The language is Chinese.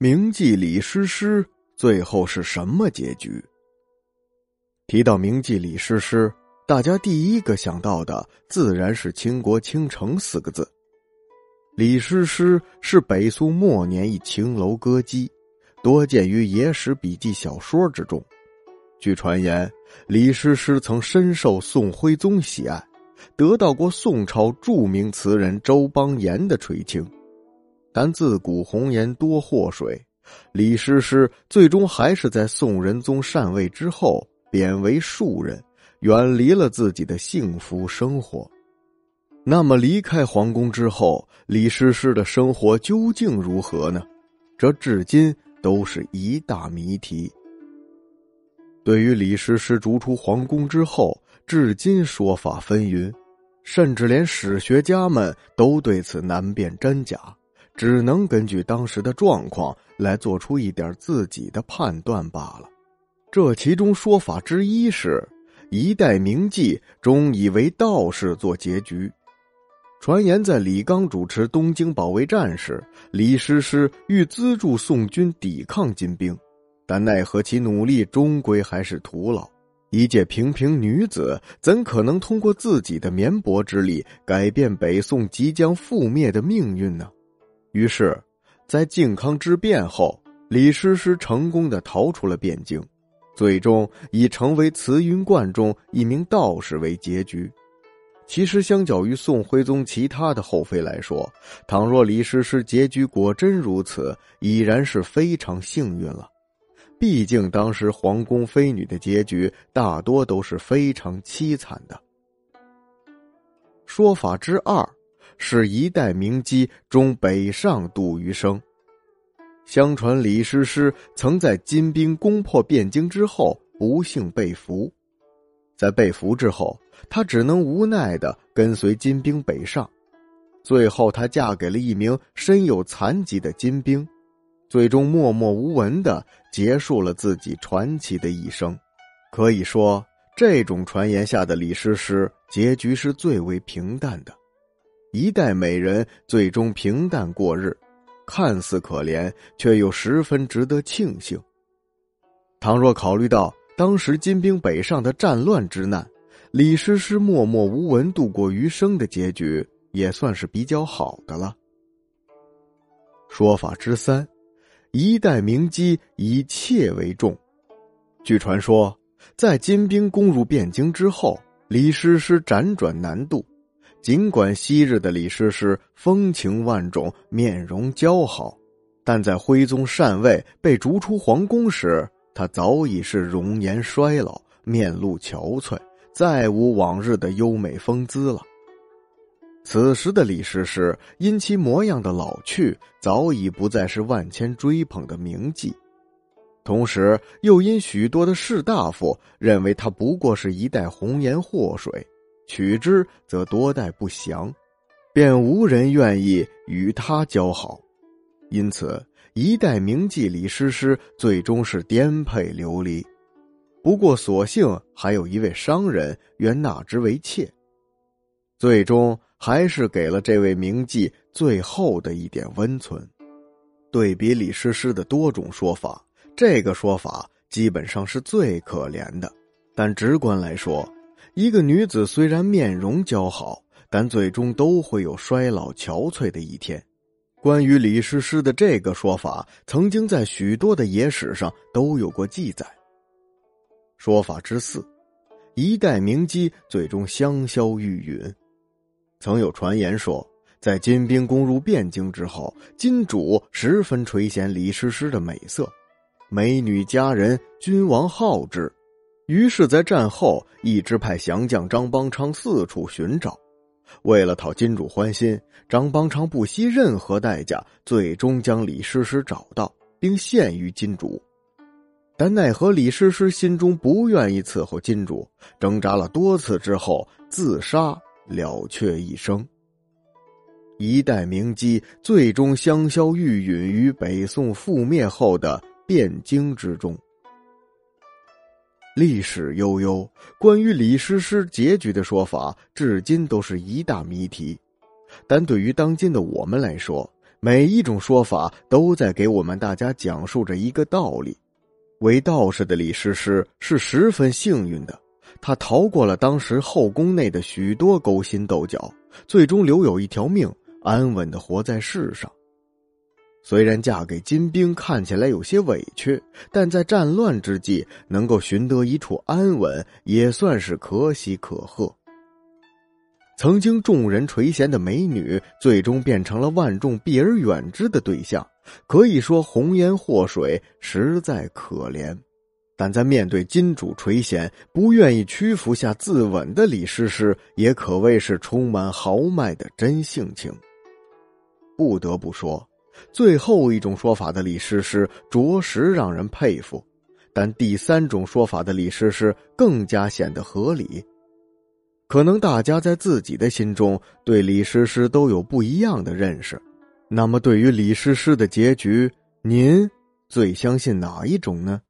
名妓李师师最后是什么结局？提到名妓李师师，大家第一个想到的自然是“倾国倾城”四个字。李师师是北宋末年一青楼歌姬，多见于野史笔记小说之中。据传言，李师师曾深受宋徽宗喜爱，得到过宋朝著名词人周邦彦的垂青。但自古红颜多祸水，李师师最终还是在宋仁宗禅位之后贬为庶人，远离了自己的幸福生活。那么离开皇宫之后，李师师的生活究竟如何呢？这至今都是一大谜题。对于李师师逐出皇宫之后，至今说法纷纭，甚至连史学家们都对此难辨真假。只能根据当时的状况来做出一点自己的判断罢了。这其中说法之一是，一代名妓终以为道士做结局。传言在李纲主持东京保卫战时，李师师欲资助宋军抵抗金兵，但奈何其努力终归还是徒劳。一介平平女子，怎可能通过自己的绵薄之力改变北宋即将覆灭的命运呢？于是，在靖康之变后，李师师成功的逃出了汴京，最终以成为慈云观中一名道士为结局。其实，相较于宋徽宗其他的后妃来说，倘若李师师结局果真如此，已然是非常幸运了。毕竟，当时皇宫妃女的结局大多都是非常凄惨的。说法之二。是一代名妓终北上度余生。相传李师师曾在金兵攻破汴京之后不幸被俘，在被俘之后，他只能无奈的跟随金兵北上。最后，她嫁给了一名身有残疾的金兵，最终默默无闻的结束了自己传奇的一生。可以说，这种传言下的李师师结局是最为平淡的。一代美人最终平淡过日，看似可怜，却又十分值得庆幸。倘若考虑到当时金兵北上的战乱之难，李师师默默无闻度过余生的结局，也算是比较好的了。说法之三，一代名妓以妾为重。据传说，在金兵攻入汴京之后，李师师辗转南渡。尽管昔日的李师师风情万种、面容姣好，但在徽宗禅位被逐出皇宫时，他早已是容颜衰老、面露憔悴，再无往日的优美风姿了。此时的李师师因其模样的老去，早已不再是万千追捧的名妓，同时又因许多的士大夫认为他不过是一代红颜祸水。取之则多带不祥，便无人愿意与他交好，因此一代名妓李师师最终是颠沛流离。不过所幸还有一位商人愿纳之为妾，最终还是给了这位名妓最后的一点温存。对比李师师的多种说法，这个说法基本上是最可怜的，但直观来说。一个女子虽然面容姣好，但最终都会有衰老憔悴的一天。关于李师师的这个说法，曾经在许多的野史上都有过记载。说法之四，一代名妓最终香消玉殒。曾有传言说，在金兵攻入汴京之后，金主十分垂涎李师师的美色，美女佳人，君王好之。于是，在战后，一直派降将张邦昌四处寻找。为了讨金主欢心，张邦昌不惜任何代价，最终将李师师找到，并献于金主。但奈何李师师心中不愿意伺候金主，挣扎了多次之后，自杀了却一生。一代名妓最终香消玉殒于北宋覆灭后的汴京之中。历史悠悠，关于李师师结局的说法，至今都是一大谜题。但对于当今的我们来说，每一种说法都在给我们大家讲述着一个道理：为道士的李师师是十分幸运的，他逃过了当时后宫内的许多勾心斗角，最终留有一条命，安稳的活在世上。虽然嫁给金兵看起来有些委屈，但在战乱之际能够寻得一处安稳，也算是可喜可贺。曾经众人垂涎的美女，最终变成了万众避而远之的对象，可以说红颜祸水，实在可怜。但在面对金主垂涎，不愿意屈服下自刎的李师师，也可谓是充满豪迈的真性情。不得不说。最后一种说法的李师师着实让人佩服，但第三种说法的李师师更加显得合理。可能大家在自己的心中对李师师都有不一样的认识，那么对于李师师的结局，您最相信哪一种呢？